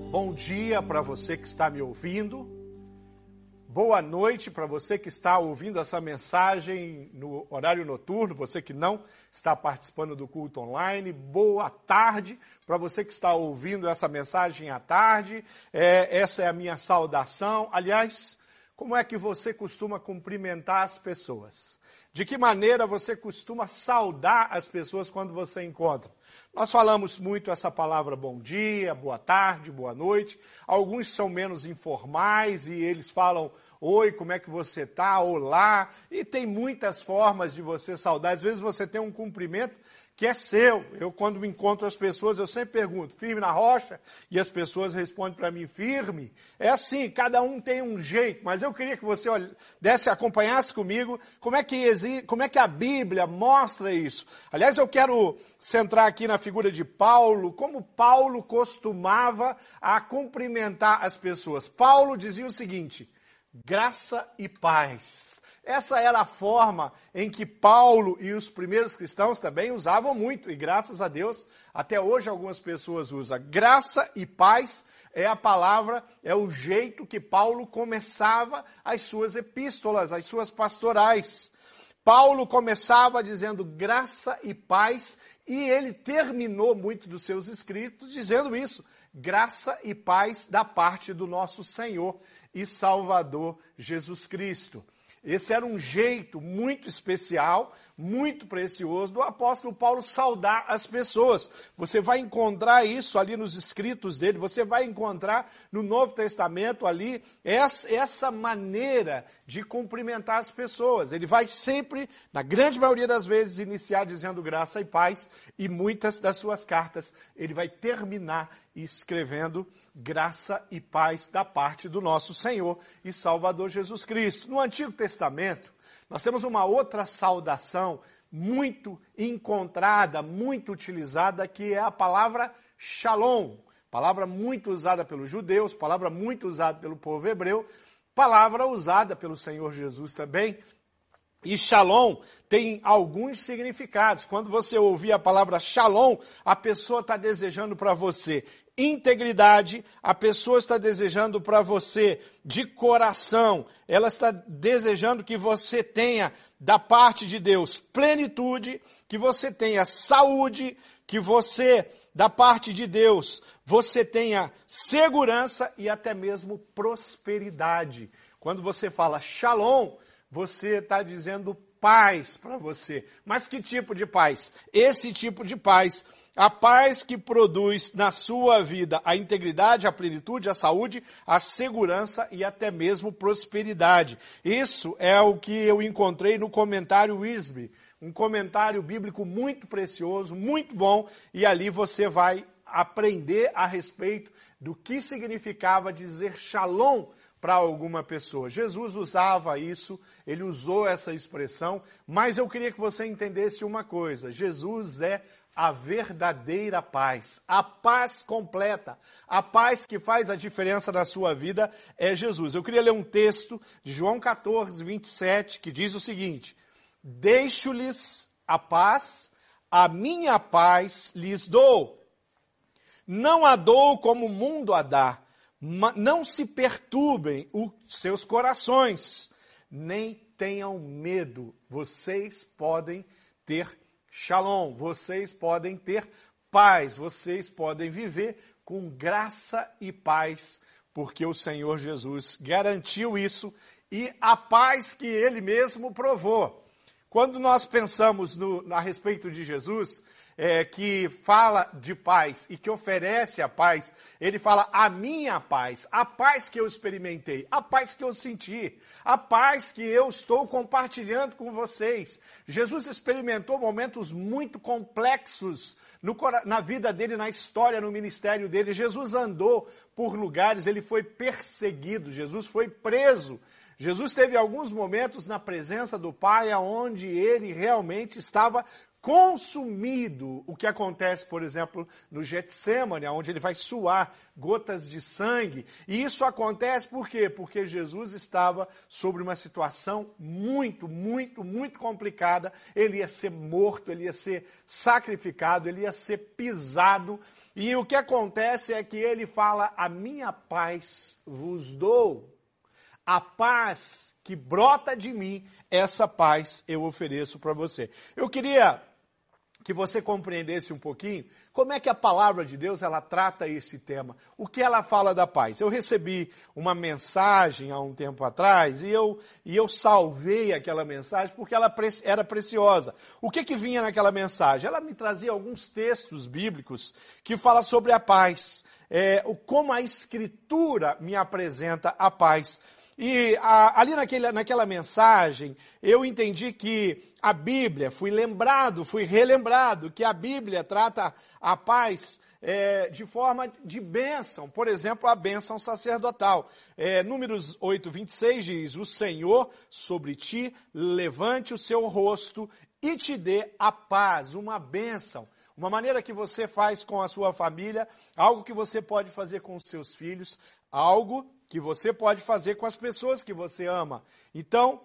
Bom dia para você que está me ouvindo. Boa noite para você que está ouvindo essa mensagem no horário noturno, você que não está participando do culto online. Boa tarde para você que está ouvindo essa mensagem à tarde. É, essa é a minha saudação. Aliás, como é que você costuma cumprimentar as pessoas? De que maneira você costuma saudar as pessoas quando você encontra? Nós falamos muito essa palavra bom dia, boa tarde, boa noite. Alguns são menos informais e eles falam oi, como é que você está? Olá. E tem muitas formas de você saudar. Às vezes você tem um cumprimento que é seu. Eu, quando me encontro as pessoas, eu sempre pergunto, firme na rocha? E as pessoas respondem para mim, firme. É assim, cada um tem um jeito, mas eu queria que você desse, acompanhasse comigo como é, que, como é que a Bíblia mostra isso. Aliás, eu quero centrar aqui na figura de Paulo, como Paulo costumava a cumprimentar as pessoas. Paulo dizia o seguinte, graça e paz essa era a forma em que Paulo e os primeiros cristãos também usavam muito, e graças a Deus, até hoje algumas pessoas usam. Graça e paz é a palavra, é o jeito que Paulo começava as suas epístolas, as suas pastorais. Paulo começava dizendo graça e paz, e ele terminou muito dos seus escritos dizendo isso: graça e paz da parte do nosso Senhor e Salvador Jesus Cristo. Esse era um jeito muito especial, muito precioso do apóstolo Paulo saudar as pessoas. Você vai encontrar isso ali nos escritos dele, você vai encontrar no Novo Testamento ali essa maneira de cumprimentar as pessoas. Ele vai sempre, na grande maioria das vezes, iniciar dizendo graça e paz, e muitas das suas cartas ele vai terminar escrevendo graça e paz da parte do nosso Senhor e Salvador Jesus Cristo. No Antigo Testamento, nós temos uma outra saudação muito encontrada, muito utilizada, que é a palavra shalom. Palavra muito usada pelos judeus, palavra muito usada pelo povo hebreu, palavra usada pelo Senhor Jesus também. E shalom tem alguns significados. Quando você ouvir a palavra shalom, a pessoa está desejando para você integridade, a pessoa está desejando para você de coração, ela está desejando que você tenha da parte de Deus plenitude, que você tenha saúde, que você, da parte de Deus, você tenha segurança e até mesmo prosperidade. Quando você fala shalom, você está dizendo paz para você. Mas que tipo de paz? Esse tipo de paz a paz que produz na sua vida a integridade, a plenitude, a saúde, a segurança e até mesmo prosperidade. Isso é o que eu encontrei no comentário Wisby, um comentário bíblico muito precioso, muito bom, e ali você vai aprender a respeito do que significava dizer shalom para alguma pessoa. Jesus usava isso, ele usou essa expressão, mas eu queria que você entendesse uma coisa: Jesus é a verdadeira paz, a paz completa, a paz que faz a diferença na sua vida é Jesus. Eu queria ler um texto de João 14, 27, que diz o seguinte: Deixo-lhes a paz, a minha paz lhes dou. Não a dou como o mundo a dá. Não se perturbem os seus corações, nem tenham medo. Vocês podem ter Shalom, vocês podem ter paz, vocês podem viver com graça e paz, porque o Senhor Jesus garantiu isso e a paz que ele mesmo provou. Quando nós pensamos no, a respeito de Jesus, é, que fala de paz e que oferece a paz, ele fala a minha paz, a paz que eu experimentei, a paz que eu senti, a paz que eu estou compartilhando com vocês. Jesus experimentou momentos muito complexos no, na vida dele, na história, no ministério dele. Jesus andou por lugares, ele foi perseguido, Jesus foi preso. Jesus teve alguns momentos na presença do Pai onde ele realmente estava consumido, o que acontece, por exemplo, no Getsemane, onde ele vai suar gotas de sangue. E isso acontece por quê? Porque Jesus estava sobre uma situação muito, muito, muito complicada. Ele ia ser morto, ele ia ser sacrificado, ele ia ser pisado E o que acontece é que ele fala: A minha paz vos dou. A paz que brota de mim, essa paz eu ofereço para você. Eu queria que você compreendesse um pouquinho como é que a palavra de Deus ela trata esse tema. O que ela fala da paz? Eu recebi uma mensagem há um tempo atrás e eu, e eu salvei aquela mensagem porque ela era preciosa. O que que vinha naquela mensagem? Ela me trazia alguns textos bíblicos que falam sobre a paz. É, como a Escritura me apresenta a paz. E a, ali naquele, naquela mensagem, eu entendi que a Bíblia, fui lembrado, fui relembrado, que a Bíblia trata a paz é, de forma de bênção. Por exemplo, a bênção sacerdotal. É, números 8, 26 diz: O Senhor sobre ti levante o seu rosto e te dê a paz, uma bênção. Uma maneira que você faz com a sua família, algo que você pode fazer com os seus filhos, algo que você pode fazer com as pessoas que você ama. Então,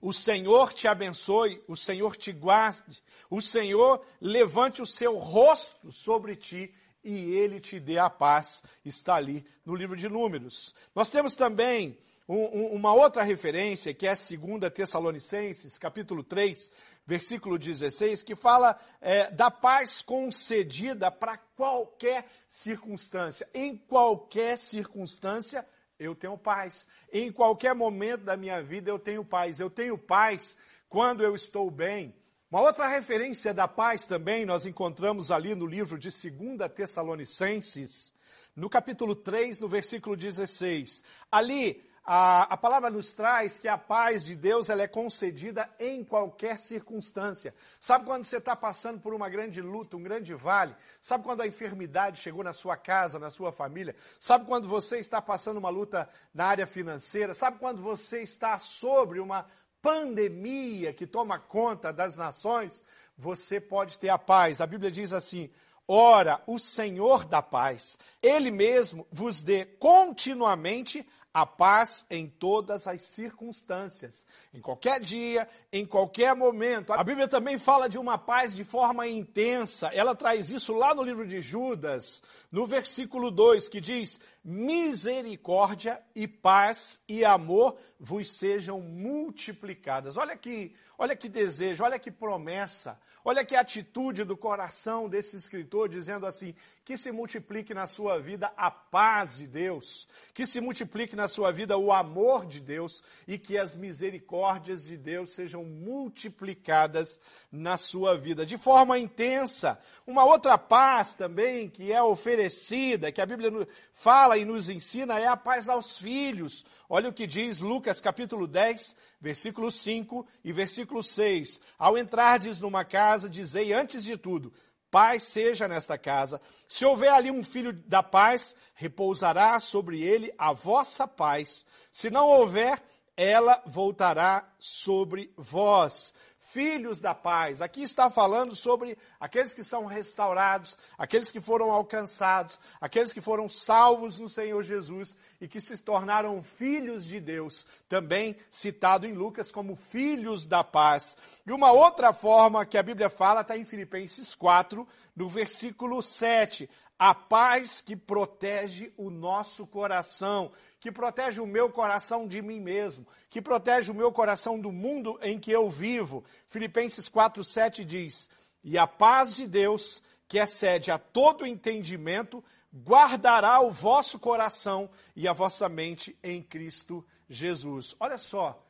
o Senhor te abençoe, o Senhor te guarde, o Senhor levante o seu rosto sobre ti e ele te dê a paz. Está ali no livro de Números. Nós temos também um, um, uma outra referência, que é 2 Tessalonicenses, capítulo 3, versículo 16, que fala é, da paz concedida para qualquer circunstância. Em qualquer circunstância, eu tenho paz. Em qualquer momento da minha vida, eu tenho paz. Eu tenho paz quando eu estou bem. Uma outra referência da paz também nós encontramos ali no livro de 2 Tessalonicenses, no capítulo 3, no versículo 16. Ali, a, a palavra nos traz que a paz de Deus ela é concedida em qualquer circunstância. Sabe quando você está passando por uma grande luta, um grande vale? Sabe quando a enfermidade chegou na sua casa, na sua família? Sabe quando você está passando uma luta na área financeira? Sabe quando você está sobre uma pandemia que toma conta das nações? Você pode ter a paz. A Bíblia diz assim: Ora, o Senhor da paz, Ele mesmo vos dê continuamente a paz em todas as circunstâncias, em qualquer dia, em qualquer momento. A Bíblia também fala de uma paz de forma intensa. Ela traz isso lá no livro de Judas, no versículo 2, que diz: Misericórdia e paz e amor vos sejam multiplicadas. Olha que, olha que desejo, olha que promessa. Olha que atitude do coração desse escritor dizendo assim: que se multiplique na sua vida a paz de Deus, que se multiplique na sua vida o amor de Deus e que as misericórdias de Deus sejam multiplicadas na sua vida de forma intensa. Uma outra paz também que é oferecida, que a Bíblia fala e nos ensina, é a paz aos filhos. Olha o que diz Lucas capítulo 10, versículo 5 e versículo 6. Ao entrardes numa casa, dizei antes de tudo: paz seja nesta casa. Se houver ali um filho da paz, repousará sobre ele a vossa paz. Se não houver, ela voltará sobre vós filhos da paz. Aqui está falando sobre aqueles que são restaurados, aqueles que foram alcançados, aqueles que foram salvos no Senhor Jesus e que se tornaram filhos de Deus, também citado em Lucas como filhos da paz. E uma outra forma que a Bíblia fala está em Filipenses 4, no versículo 7 a paz que protege o nosso coração, que protege o meu coração de mim mesmo, que protege o meu coração do mundo em que eu vivo. Filipenses 4:7 diz: "E a paz de Deus, que excede a todo entendimento, guardará o vosso coração e a vossa mente em Cristo Jesus." Olha só,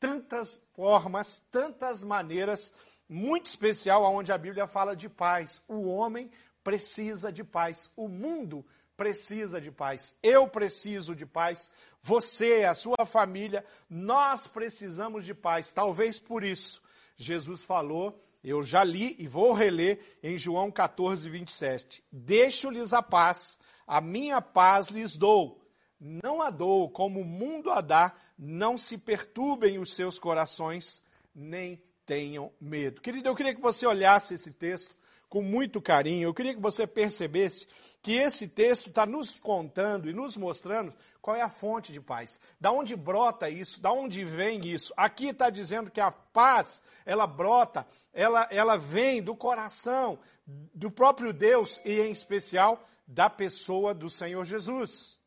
tantas formas, tantas maneiras muito especial aonde a Bíblia fala de paz. O homem precisa de paz. O mundo precisa de paz. Eu preciso de paz. Você, a sua família, nós precisamos de paz. Talvez por isso Jesus falou, eu já li e vou reler em João 14, 27. Deixo-lhes a paz, a minha paz lhes dou. Não a dou como o mundo a dá, não se perturbem os seus corações, nem tenham medo. Querido, eu queria que você olhasse esse texto com muito carinho. Eu queria que você percebesse que esse texto está nos contando e nos mostrando qual é a fonte de paz. Da onde brota isso? Da onde vem isso? Aqui está dizendo que a paz, ela brota, ela, ela vem do coração do próprio Deus e, em especial, da pessoa do Senhor Jesus.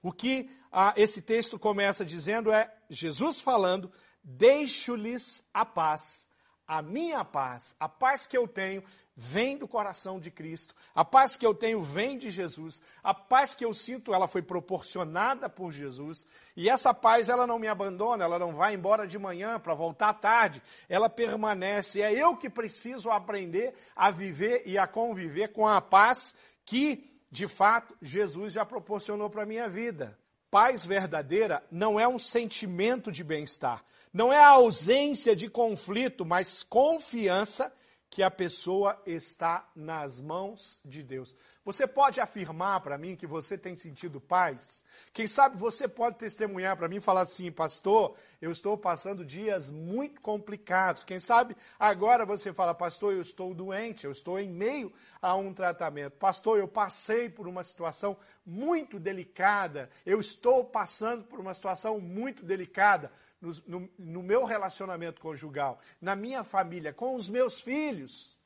O que ah, esse texto começa dizendo é Jesus falando: Deixo-lhes a paz, a minha paz, a paz que eu tenho vem do coração de Cristo. A paz que eu tenho vem de Jesus. A paz que eu sinto, ela foi proporcionada por Jesus. E essa paz, ela não me abandona, ela não vai embora de manhã para voltar à tarde. Ela permanece. É eu que preciso aprender a viver e a conviver com a paz que, de fato, Jesus já proporcionou para a minha vida. Paz verdadeira não é um sentimento de bem-estar, não é a ausência de conflito, mas confiança que a pessoa está nas mãos de Deus. Você pode afirmar para mim que você tem sentido paz? Quem sabe você pode testemunhar para mim e falar assim, pastor, eu estou passando dias muito complicados. Quem sabe agora você fala, pastor, eu estou doente, eu estou em meio a um tratamento. Pastor, eu passei por uma situação muito delicada, eu estou passando por uma situação muito delicada no, no, no meu relacionamento conjugal, na minha família, com os meus filhos.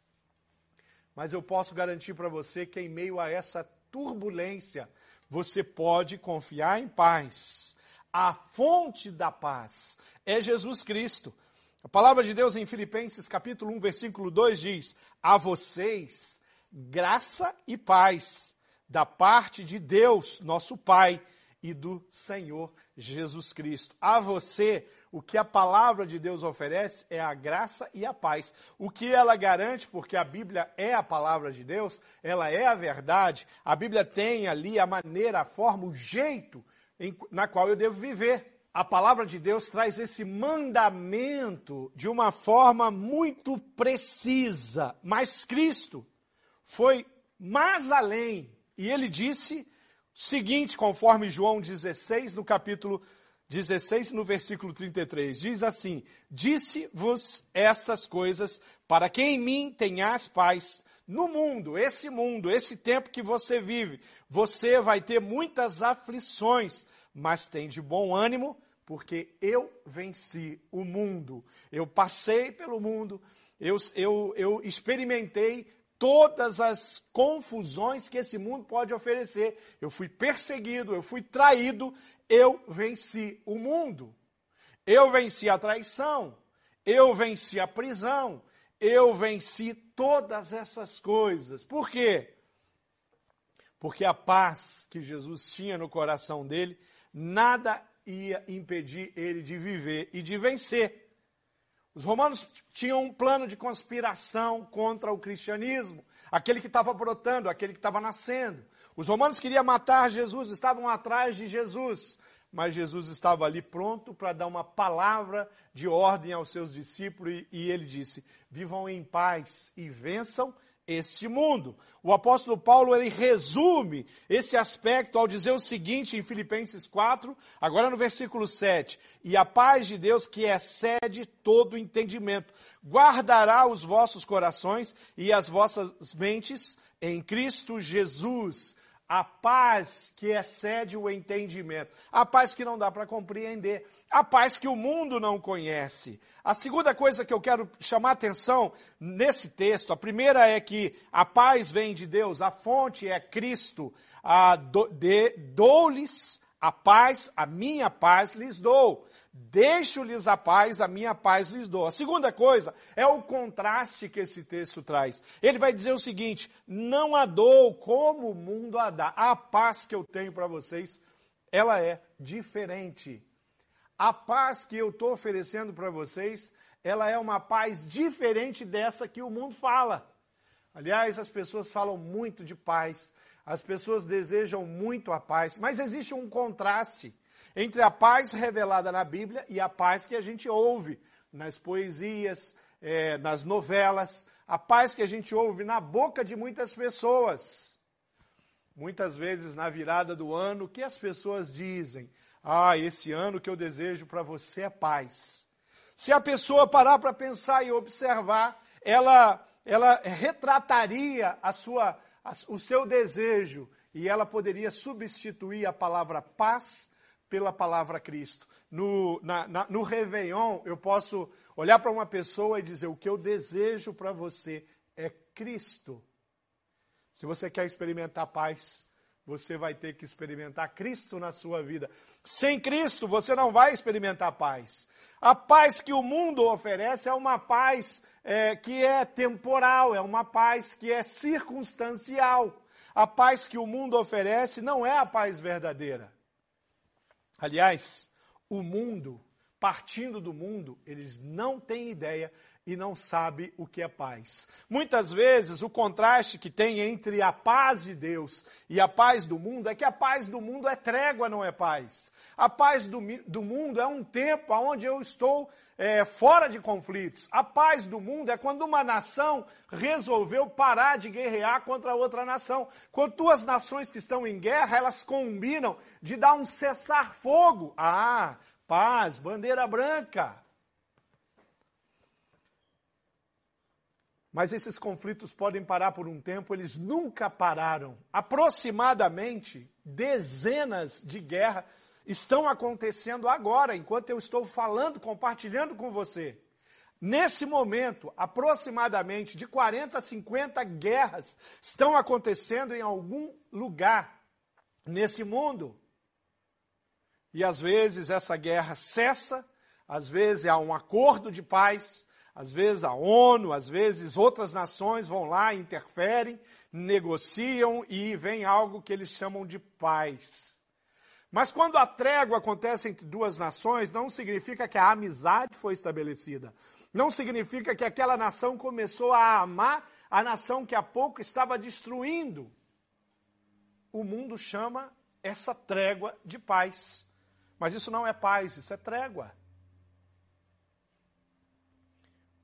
Mas eu posso garantir para você que em meio a essa turbulência, você pode confiar em paz. A fonte da paz é Jesus Cristo. A palavra de Deus em Filipenses capítulo 1, versículo 2 diz: A vocês graça e paz da parte de Deus, nosso Pai, e do Senhor Jesus Cristo. A você, o que a palavra de Deus oferece é a graça e a paz. O que ela garante, porque a Bíblia é a palavra de Deus, ela é a verdade, a Bíblia tem ali a maneira, a forma, o jeito em, na qual eu devo viver. A palavra de Deus traz esse mandamento de uma forma muito precisa, mas Cristo foi mais além e ele disse seguinte, conforme João 16, no capítulo 16, no versículo 33, diz assim: Disse-vos estas coisas para que em mim tenhas paz. No mundo, esse mundo, esse tempo que você vive, você vai ter muitas aflições, mas tem de bom ânimo, porque eu venci o mundo. Eu passei pelo mundo, eu, eu, eu experimentei todas as confusões que esse mundo pode oferecer. Eu fui perseguido, eu fui traído, eu venci o mundo. Eu venci a traição, eu venci a prisão, eu venci todas essas coisas. Por quê? Porque a paz que Jesus tinha no coração dele, nada ia impedir ele de viver e de vencer. Os romanos tinham um plano de conspiração contra o cristianismo, aquele que estava brotando, aquele que estava nascendo. Os romanos queriam matar Jesus, estavam atrás de Jesus, mas Jesus estava ali pronto para dar uma palavra de ordem aos seus discípulos e ele disse: Vivam em paz e vençam este mundo. O apóstolo Paulo ele resume esse aspecto ao dizer o seguinte em Filipenses 4, agora no versículo 7: E a paz de Deus, que excede todo entendimento, guardará os vossos corações e as vossas mentes em Cristo Jesus a paz que excede o entendimento, a paz que não dá para compreender, a paz que o mundo não conhece. A segunda coisa que eu quero chamar atenção nesse texto, a primeira é que a paz vem de Deus, a fonte é Cristo. Dou-lhes a paz, a minha paz lhes dou. Deixo-lhes a paz, a minha paz lhes dou. A segunda coisa é o contraste que esse texto traz. Ele vai dizer o seguinte: não a dou como o mundo a dá. A paz que eu tenho para vocês, ela é diferente. A paz que eu estou oferecendo para vocês, ela é uma paz diferente dessa que o mundo fala. Aliás, as pessoas falam muito de paz, as pessoas desejam muito a paz, mas existe um contraste entre a paz revelada na Bíblia e a paz que a gente ouve nas poesias, é, nas novelas, a paz que a gente ouve na boca de muitas pessoas. Muitas vezes na virada do ano, o que as pessoas dizem? Ah, esse ano que eu desejo para você é paz. Se a pessoa parar para pensar e observar, ela ela retrataria a sua, a, o seu desejo e ela poderia substituir a palavra paz pela palavra Cristo. No, na, na, no Réveillon, eu posso olhar para uma pessoa e dizer: o que eu desejo para você é Cristo. Se você quer experimentar paz, você vai ter que experimentar Cristo na sua vida. Sem Cristo, você não vai experimentar paz. A paz que o mundo oferece é uma paz é, que é temporal, é uma paz que é circunstancial. A paz que o mundo oferece não é a paz verdadeira. Aliás, o mundo, partindo do mundo, eles não têm ideia e não sabem o que é paz. Muitas vezes o contraste que tem entre a paz de Deus e a paz do mundo é que a paz do mundo é trégua, não é paz. A paz do, do mundo é um tempo onde eu estou é, fora de conflitos. A paz do mundo é quando uma nação resolveu parar de guerrear contra outra nação. Quando duas nações que estão em guerra, elas combinam de dar um cessar-fogo. Ah, paz, bandeira branca. Mas esses conflitos podem parar por um tempo, eles nunca pararam. Aproximadamente dezenas de guerras estão acontecendo agora, enquanto eu estou falando, compartilhando com você. Nesse momento, aproximadamente de 40 a 50 guerras estão acontecendo em algum lugar nesse mundo. E às vezes essa guerra cessa, às vezes há um acordo de paz, às vezes a ONU, às vezes outras nações vão lá, interferem, negociam e vem algo que eles chamam de paz. Mas quando a trégua acontece entre duas nações, não significa que a amizade foi estabelecida. Não significa que aquela nação começou a amar a nação que há pouco estava destruindo. O mundo chama essa trégua de paz. Mas isso não é paz, isso é trégua.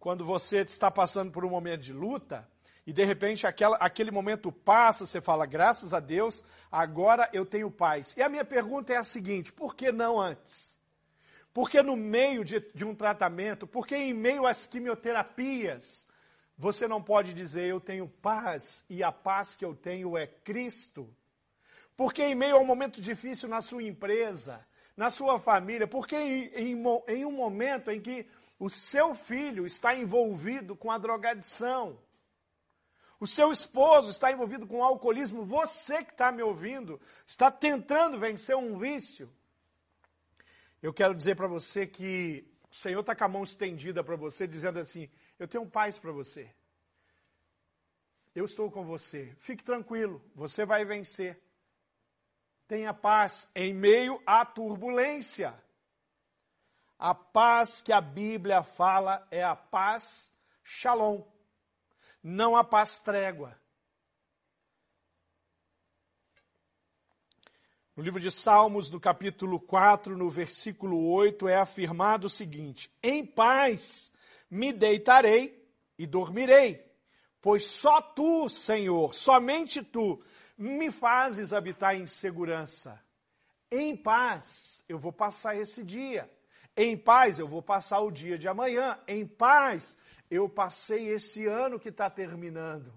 Quando você está passando por um momento de luta, e de repente aquela, aquele momento passa, você fala, graças a Deus, agora eu tenho paz. E a minha pergunta é a seguinte: por que não antes? Porque no meio de, de um tratamento, porque em meio às quimioterapias, você não pode dizer eu tenho paz e a paz que eu tenho é Cristo? Porque em meio a um momento difícil na sua empresa, na sua família, porque em, em, em um momento em que o seu filho está envolvido com a drogadição, o seu esposo está envolvido com alcoolismo, você que está me ouvindo, está tentando vencer um vício. Eu quero dizer para você que o Senhor está com a mão estendida para você, dizendo assim: Eu tenho paz para você. Eu estou com você. Fique tranquilo, você vai vencer. Tenha paz em meio à turbulência. A paz que a Bíblia fala é a paz shalom não há paz trégua. No livro de Salmos, no capítulo 4, no versículo 8, é afirmado o seguinte: Em paz me deitarei e dormirei, pois só tu, Senhor, somente tu, me fazes habitar em segurança. Em paz eu vou passar esse dia. Em paz eu vou passar o dia de amanhã. Em paz eu passei esse ano que está terminando.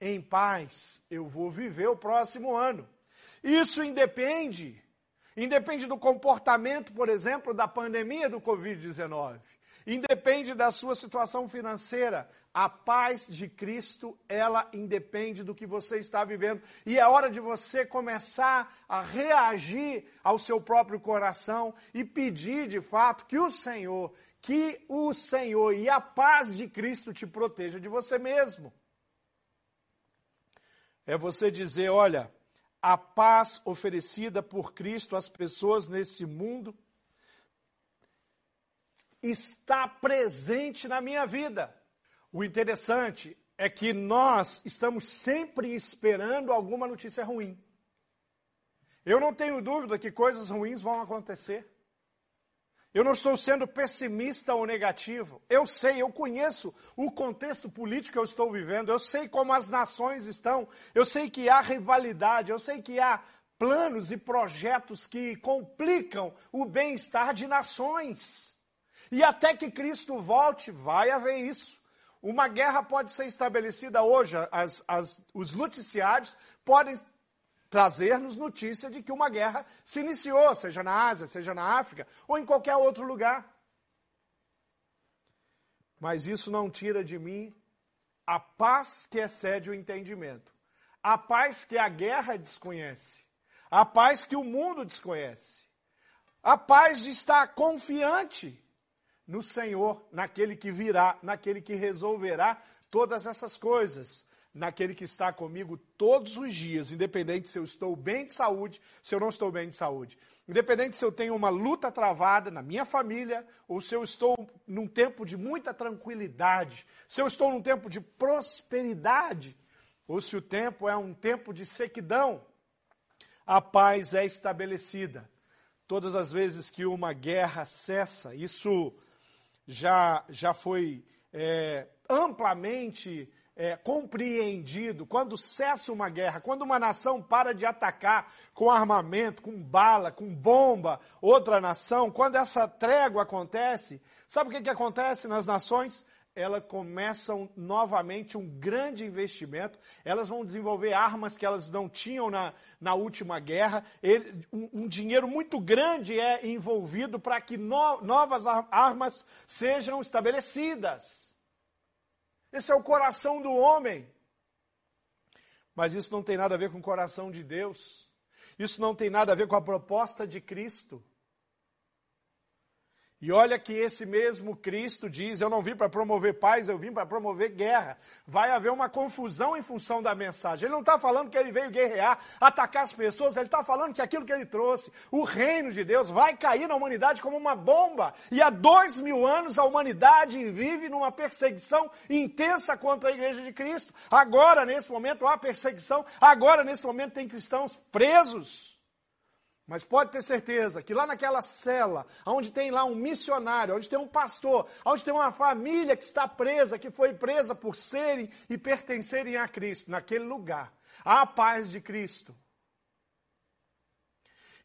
Em paz, eu vou viver o próximo ano. Isso independe, independe do comportamento, por exemplo, da pandemia do Covid-19. Independe da sua situação financeira. A paz de Cristo, ela independe do que você está vivendo. E é hora de você começar a reagir ao seu próprio coração e pedir, de fato, que o Senhor que o Senhor e a paz de Cristo te proteja de você mesmo. É você dizer, olha, a paz oferecida por Cristo às pessoas nesse mundo está presente na minha vida. O interessante é que nós estamos sempre esperando alguma notícia ruim. Eu não tenho dúvida que coisas ruins vão acontecer. Eu não estou sendo pessimista ou negativo. Eu sei, eu conheço o contexto político que eu estou vivendo, eu sei como as nações estão, eu sei que há rivalidade, eu sei que há planos e projetos que complicam o bem-estar de nações. E até que Cristo volte, vai haver isso. Uma guerra pode ser estabelecida hoje, as, as, os noticiários podem trazer-nos notícia de que uma guerra se iniciou, seja na Ásia, seja na África ou em qualquer outro lugar. Mas isso não tira de mim a paz que excede o entendimento, a paz que a guerra desconhece, a paz que o mundo desconhece, a paz de estar confiante no Senhor, naquele que virá, naquele que resolverá todas essas coisas, naquele que está comigo todos os dias, independente se eu estou bem de saúde, se eu não estou bem de saúde. Independente se eu tenho uma luta travada na minha família, ou se eu estou num tempo de muita tranquilidade, se eu estou num tempo de prosperidade, ou se o tempo é um tempo de sequidão, a paz é estabelecida. Todas as vezes que uma guerra cessa, isso já, já foi é, amplamente é, compreendido. Quando cessa uma guerra, quando uma nação para de atacar com armamento, com bala, com bomba, outra nação, quando essa trégua acontece, sabe o que, que acontece nas nações? elas começam novamente um grande investimento, elas vão desenvolver armas que elas não tinham na, na última guerra, Ele, um, um, dinheiro muito grande é envolvido para que no, novas armas sejam estabelecidas. Esse é o coração do homem. Mas isso não tem nada a ver com o coração de Deus. Isso não tem nada a ver com a proposta de Cristo. E olha que esse mesmo Cristo diz: Eu não vim para promover paz, eu vim para promover guerra. Vai haver uma confusão em função da mensagem. Ele não está falando que ele veio guerrear, atacar as pessoas, ele está falando que aquilo que ele trouxe, o reino de Deus, vai cair na humanidade como uma bomba. E há dois mil anos a humanidade vive numa perseguição intensa contra a igreja de Cristo. Agora, nesse momento, há perseguição, agora, nesse momento, tem cristãos presos. Mas pode ter certeza que lá naquela cela, onde tem lá um missionário, onde tem um pastor, onde tem uma família que está presa, que foi presa por serem e pertencerem a Cristo, naquele lugar, há a paz de Cristo.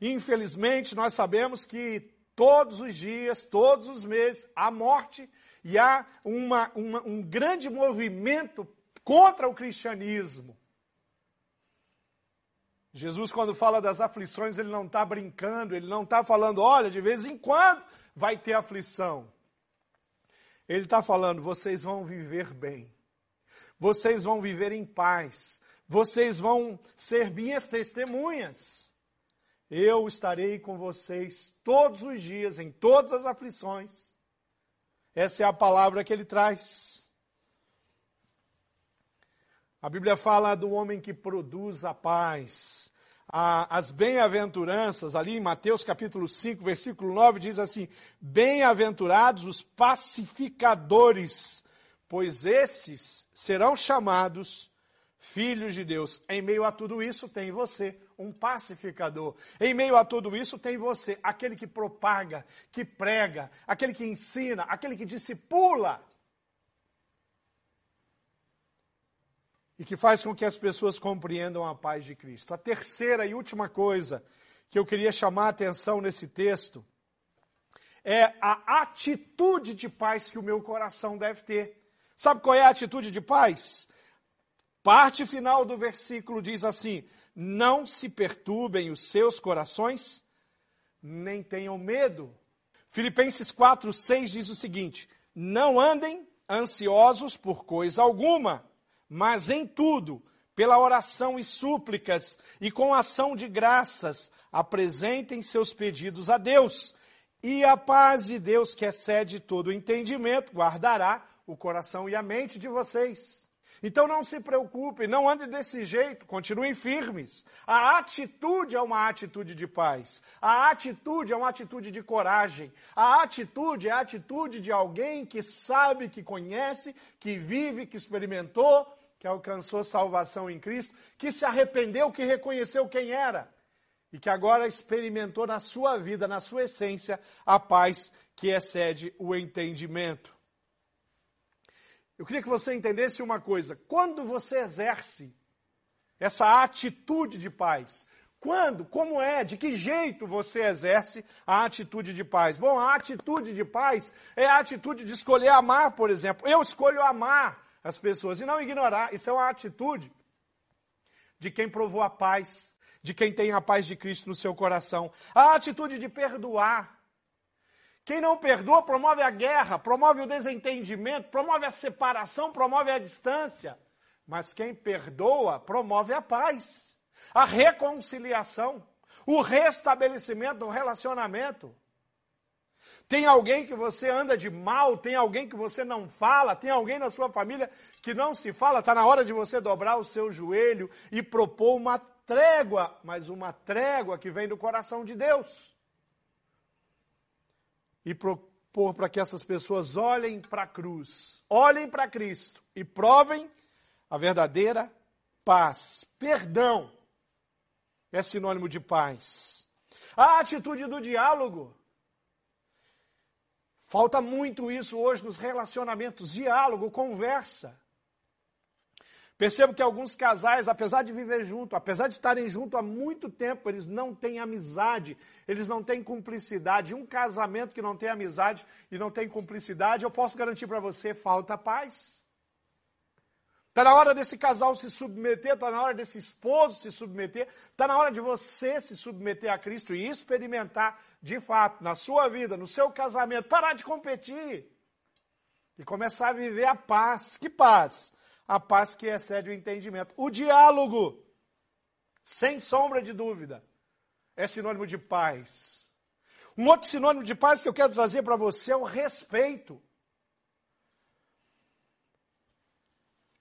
Infelizmente, nós sabemos que todos os dias, todos os meses, há morte e há uma, uma, um grande movimento contra o cristianismo. Jesus, quando fala das aflições, ele não está brincando, ele não está falando, olha, de vez em quando vai ter aflição. Ele está falando, vocês vão viver bem, vocês vão viver em paz, vocês vão ser minhas testemunhas. Eu estarei com vocês todos os dias, em todas as aflições. Essa é a palavra que ele traz. A Bíblia fala do homem que produz a paz. as bem-aventuranças, ali em Mateus capítulo 5, versículo 9, diz assim: Bem-aventurados os pacificadores, pois estes serão chamados filhos de Deus. Em meio a tudo isso tem você, um pacificador. Em meio a tudo isso tem você, aquele que propaga, que prega, aquele que ensina, aquele que discipula. E que faz com que as pessoas compreendam a paz de Cristo. A terceira e última coisa que eu queria chamar a atenção nesse texto é a atitude de paz que o meu coração deve ter. Sabe qual é a atitude de paz? Parte final do versículo diz assim: Não se perturbem os seus corações, nem tenham medo. Filipenses 4, 6 diz o seguinte: Não andem ansiosos por coisa alguma mas em tudo, pela oração e súplicas e com ação de graças, apresentem seus pedidos a Deus. E a paz de Deus, que excede todo o entendimento, guardará o coração e a mente de vocês. Então não se preocupe, não ande desse jeito, continuem firmes. A atitude é uma atitude de paz. A atitude é uma atitude de coragem. A atitude é a atitude de alguém que sabe, que conhece, que vive, que experimentou que alcançou salvação em Cristo, que se arrependeu, que reconheceu quem era e que agora experimentou na sua vida, na sua essência, a paz que excede o entendimento. Eu queria que você entendesse uma coisa: quando você exerce essa atitude de paz, quando, como é, de que jeito você exerce a atitude de paz? Bom, a atitude de paz é a atitude de escolher amar, por exemplo. Eu escolho amar as pessoas e não ignorar. Isso é uma atitude de quem provou a paz, de quem tem a paz de Cristo no seu coração. A atitude de perdoar. Quem não perdoa promove a guerra, promove o desentendimento, promove a separação, promove a distância. Mas quem perdoa promove a paz, a reconciliação, o restabelecimento do relacionamento. Tem alguém que você anda de mal, tem alguém que você não fala, tem alguém na sua família que não se fala, está na hora de você dobrar o seu joelho e propor uma trégua, mas uma trégua que vem do coração de Deus. E propor para que essas pessoas olhem para a cruz, olhem para Cristo e provem a verdadeira paz. Perdão é sinônimo de paz. A atitude do diálogo Falta muito isso hoje nos relacionamentos, diálogo, conversa. Percebo que alguns casais, apesar de viver junto, apesar de estarem junto há muito tempo, eles não têm amizade, eles não têm cumplicidade. Um casamento que não tem amizade e não tem cumplicidade, eu posso garantir para você, falta paz. Está na hora desse casal se submeter, está na hora desse esposo se submeter, está na hora de você se submeter a Cristo e experimentar de fato na sua vida, no seu casamento, parar de competir e começar a viver a paz. Que paz? A paz que excede o entendimento. O diálogo, sem sombra de dúvida, é sinônimo de paz. Um outro sinônimo de paz que eu quero trazer para você é o respeito.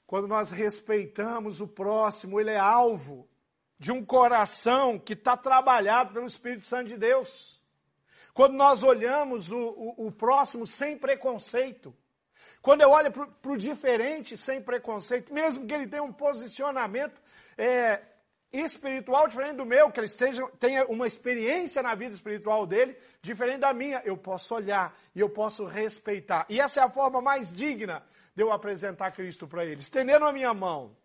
Quando nós respeitamos o próximo, ele é alvo de um coração que está trabalhado pelo Espírito Santo de Deus. Quando nós olhamos o, o, o próximo sem preconceito. Quando eu olho para o diferente sem preconceito, mesmo que ele tenha um posicionamento é, espiritual diferente do meu, que ele esteja, tenha uma experiência na vida espiritual dele diferente da minha, eu posso olhar e eu posso respeitar. E essa é a forma mais digna de eu apresentar Cristo para eles, estendendo a minha mão.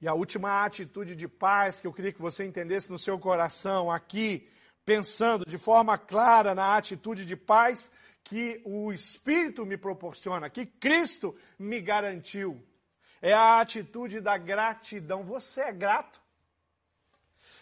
E a última atitude de paz que eu queria que você entendesse no seu coração aqui, pensando de forma clara na atitude de paz que o Espírito me proporciona, que Cristo me garantiu, é a atitude da gratidão. Você é grato?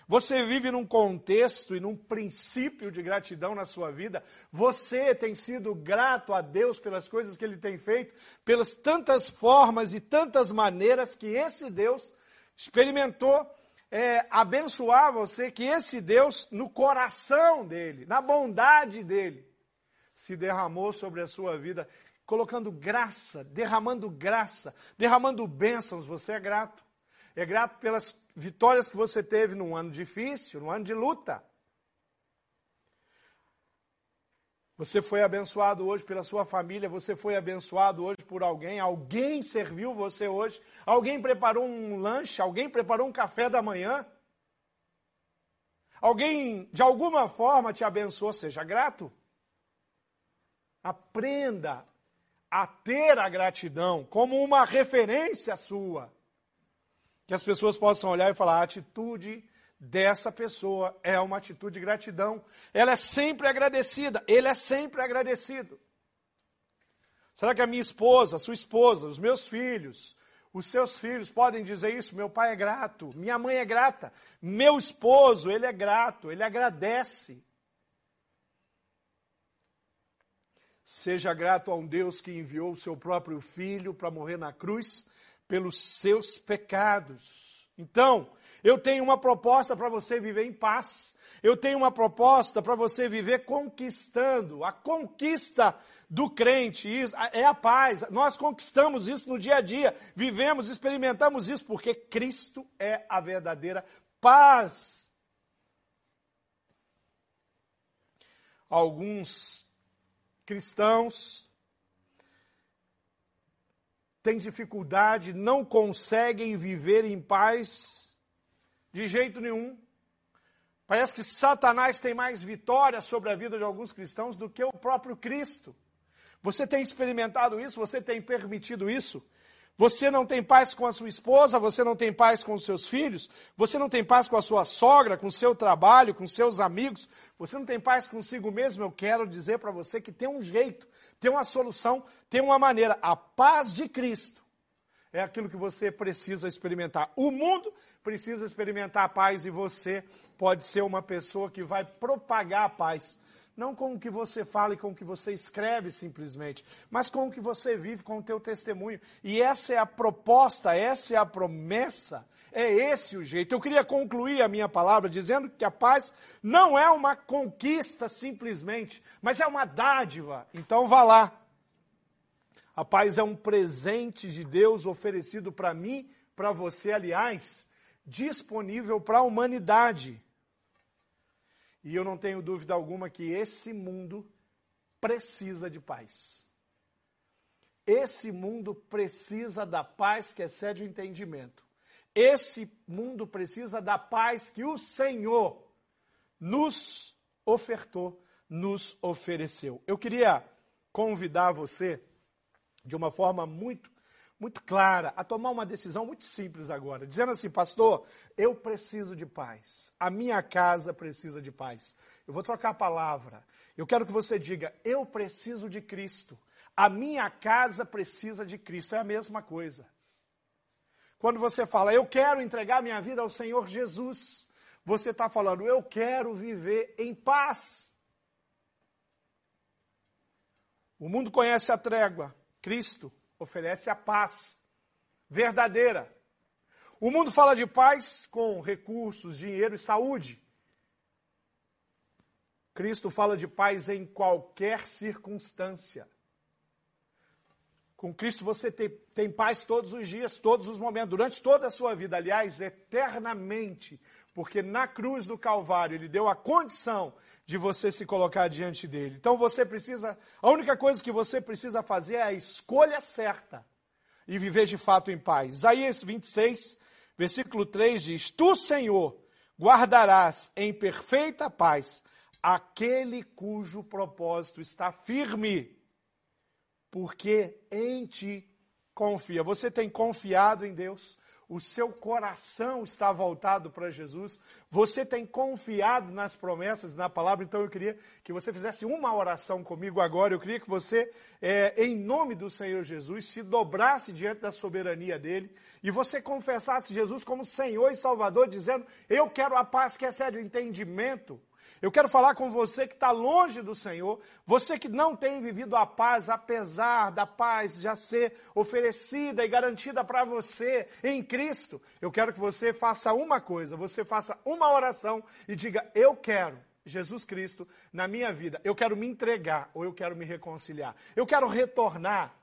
Você vive num contexto e num princípio de gratidão na sua vida. Você tem sido grato a Deus pelas coisas que Ele tem feito, pelas tantas formas e tantas maneiras que esse Deus experimentou é, abençoar você, que esse Deus, no coração dele, na bondade dele, se derramou sobre a sua vida, colocando graça, derramando graça, derramando bênçãos. Você é grato. É grato pelas vitórias que você teve num ano difícil, num ano de luta. Você foi abençoado hoje pela sua família, você foi abençoado hoje por alguém, alguém serviu você hoje, alguém preparou um lanche, alguém preparou um café da manhã. Alguém de alguma forma te abençoou, seja grato. Aprenda a ter a gratidão como uma referência sua que as pessoas possam olhar e falar: a atitude dessa pessoa é uma atitude de gratidão. Ela é sempre agradecida, ele é sempre agradecido. Será que a minha esposa, a sua esposa, os meus filhos, os seus filhos podem dizer isso? Meu pai é grato, minha mãe é grata, meu esposo, ele é grato, ele agradece. Seja grato a um Deus que enviou o seu próprio filho para morrer na cruz pelos seus pecados. Então, eu tenho uma proposta para você viver em paz. Eu tenho uma proposta para você viver conquistando. A conquista do crente é a paz. Nós conquistamos isso no dia a dia. Vivemos, experimentamos isso porque Cristo é a verdadeira paz. Alguns cristãos têm dificuldade, não conseguem viver em paz de jeito nenhum. Parece que Satanás tem mais vitória sobre a vida de alguns cristãos do que o próprio Cristo. Você tem experimentado isso? Você tem permitido isso? Você não tem paz com a sua esposa, você não tem paz com os seus filhos, você não tem paz com a sua sogra, com o seu trabalho, com seus amigos, você não tem paz consigo mesmo. Eu quero dizer para você que tem um jeito, tem uma solução, tem uma maneira. A paz de Cristo é aquilo que você precisa experimentar. O mundo precisa experimentar a paz e você pode ser uma pessoa que vai propagar a paz não com o que você fala e com o que você escreve simplesmente, mas com o que você vive, com o teu testemunho. E essa é a proposta, essa é a promessa, é esse o jeito. Eu queria concluir a minha palavra dizendo que a paz não é uma conquista simplesmente, mas é uma dádiva. Então vá lá. A paz é um presente de Deus oferecido para mim, para você, aliás, disponível para a humanidade. E eu não tenho dúvida alguma que esse mundo precisa de paz. Esse mundo precisa da paz que excede o entendimento. Esse mundo precisa da paz que o Senhor nos ofertou, nos ofereceu. Eu queria convidar você, de uma forma muito muito clara, a tomar uma decisão muito simples agora, dizendo assim, pastor, eu preciso de paz, a minha casa precisa de paz. Eu vou trocar a palavra. Eu quero que você diga, eu preciso de Cristo, a minha casa precisa de Cristo. É a mesma coisa. Quando você fala, eu quero entregar minha vida ao Senhor Jesus, você está falando, eu quero viver em paz. O mundo conhece a trégua, Cristo oferece a paz verdadeira. O mundo fala de paz com recursos, dinheiro e saúde. Cristo fala de paz em qualquer circunstância. Com Cristo você tem, tem, paz todos os dias, todos os momentos, durante toda a sua vida, aliás, eternamente, porque na cruz do Calvário ele deu a condição de você se colocar diante dele. Então você precisa, a única coisa que você precisa fazer é a escolha certa e viver de fato em paz. Isaías 26, versículo 3 diz: Tu, Senhor, guardarás em perfeita paz aquele cujo propósito está firme, porque em ti confia. Você tem confiado em Deus? O seu coração está voltado para Jesus, você tem confiado nas promessas, na palavra, então eu queria que você fizesse uma oração comigo agora, eu queria que você, é, em nome do Senhor Jesus, se dobrasse diante da soberania dele e você confessasse Jesus como Senhor e Salvador, dizendo: Eu quero a paz que excede o entendimento. Eu quero falar com você que está longe do Senhor, você que não tem vivido a paz, apesar da paz já ser oferecida e garantida para você em Cristo. Eu quero que você faça uma coisa, você faça uma oração e diga: Eu quero Jesus Cristo na minha vida. Eu quero me entregar ou eu quero me reconciliar. Eu quero retornar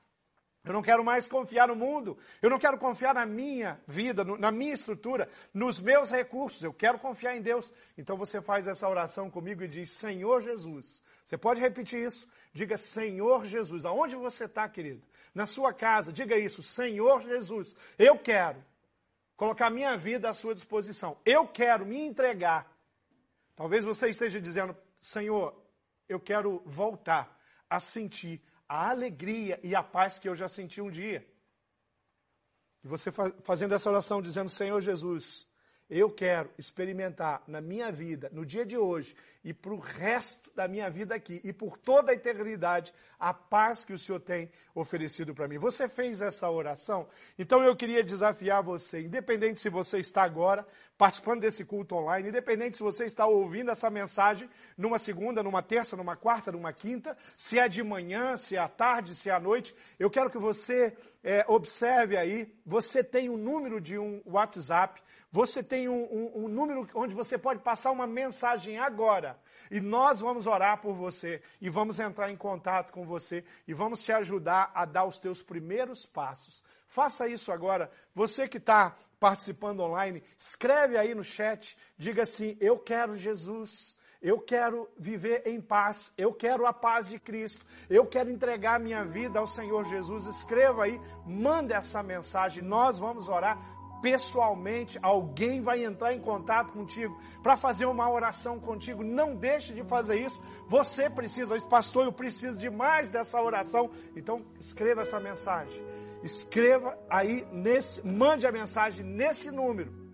eu não quero mais confiar no mundo. Eu não quero confiar na minha vida, na minha estrutura, nos meus recursos. Eu quero confiar em Deus. Então você faz essa oração comigo e diz: Senhor Jesus. Você pode repetir isso? Diga: Senhor Jesus. Aonde você está, querido? Na sua casa. Diga isso: Senhor Jesus. Eu quero colocar minha vida à sua disposição. Eu quero me entregar. Talvez você esteja dizendo: Senhor, eu quero voltar a sentir a alegria e a paz que eu já senti um dia. E você fazendo essa oração dizendo: Senhor Jesus, eu quero experimentar na minha vida, no dia de hoje e para o resto da minha vida aqui e por toda a eternidade, a paz que o Senhor tem oferecido para mim. Você fez essa oração? Então eu queria desafiar você, independente se você está agora participando desse culto online, independente se você está ouvindo essa mensagem numa segunda, numa terça, numa quarta, numa quinta, se é de manhã, se é à tarde, se é à noite, eu quero que você é, observe aí, você tem o um número de um WhatsApp, você tem um, um, um número onde você pode passar uma mensagem agora e nós vamos orar por você e vamos entrar em contato com você e vamos te ajudar a dar os teus primeiros passos. Faça isso agora. Você que está participando online, escreve aí no chat, diga assim: Eu quero Jesus. Eu quero viver em paz, eu quero a paz de Cristo, eu quero entregar minha vida ao Senhor Jesus. Escreva aí, manda essa mensagem, nós vamos orar pessoalmente, alguém vai entrar em contato contigo para fazer uma oração contigo. Não deixe de fazer isso. Você precisa, pastor, eu preciso de mais dessa oração. Então, escreva essa mensagem. Escreva aí nesse, mande a mensagem nesse número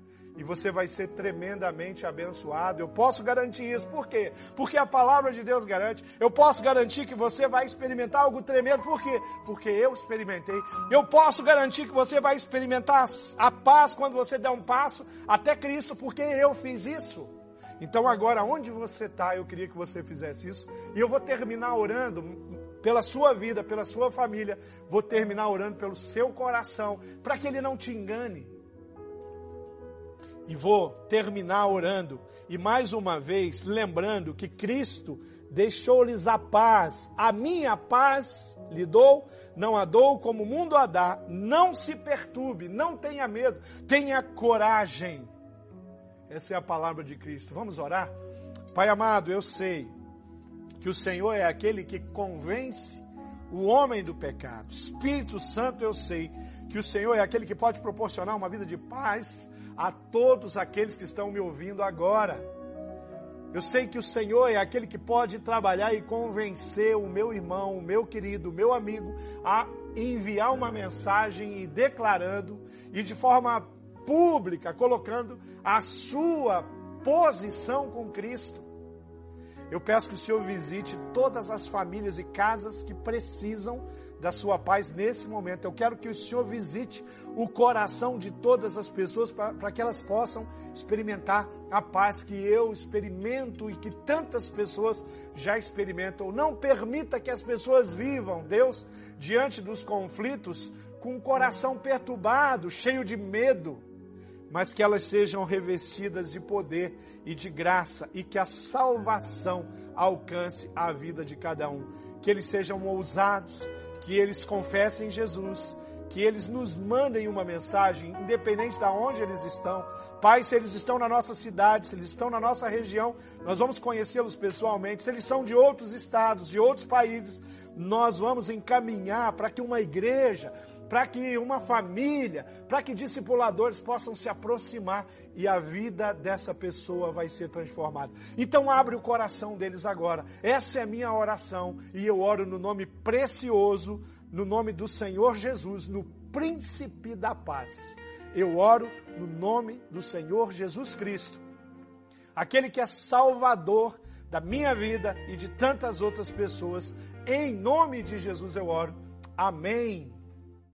e você vai ser tremendamente abençoado. Eu posso garantir isso. Por quê? Porque a palavra de Deus garante. Eu posso garantir que você vai experimentar algo tremendo. Por quê? Porque eu experimentei. Eu posso garantir que você vai experimentar a paz quando você der um passo até Cristo, porque eu fiz isso. Então agora, onde você está, eu queria que você fizesse isso. E eu vou terminar orando pela sua vida, pela sua família. Vou terminar orando pelo seu coração, para que ele não te engane. E vou terminar orando e mais uma vez lembrando que Cristo deixou-lhes a paz. A minha paz lhe dou, não a dou como o mundo a dá. Não se perturbe, não tenha medo, tenha coragem. Essa é a palavra de Cristo. Vamos orar? Pai amado, eu sei que o Senhor é aquele que convence o homem do pecado. Espírito Santo, eu sei que o Senhor é aquele que pode proporcionar uma vida de paz a todos aqueles que estão me ouvindo agora. Eu sei que o Senhor é aquele que pode trabalhar e convencer o meu irmão, o meu querido, o meu amigo a enviar uma mensagem e declarando e de forma pública colocando a sua posição com Cristo. Eu peço que o Senhor visite todas as famílias e casas que precisam da sua paz nesse momento. Eu quero que o Senhor visite o coração de todas as pessoas para que elas possam experimentar a paz que eu experimento e que tantas pessoas já experimentam. Não permita que as pessoas vivam, Deus, diante dos conflitos com o coração perturbado, cheio de medo, mas que elas sejam revestidas de poder e de graça e que a salvação alcance a vida de cada um. Que eles sejam ousados, que eles confessem Jesus, que eles nos mandem uma mensagem, independente de onde eles estão. Pai, se eles estão na nossa cidade, se eles estão na nossa região, nós vamos conhecê-los pessoalmente. Se eles são de outros estados, de outros países, nós vamos encaminhar para que uma igreja, para que uma família, para que discipuladores possam se aproximar e a vida dessa pessoa vai ser transformada. Então abre o coração deles agora. Essa é a minha oração e eu oro no nome precioso, no nome do Senhor Jesus, no príncipe da paz. Eu oro no nome do Senhor Jesus Cristo, aquele que é salvador da minha vida e de tantas outras pessoas. Em nome de Jesus eu oro. Amém.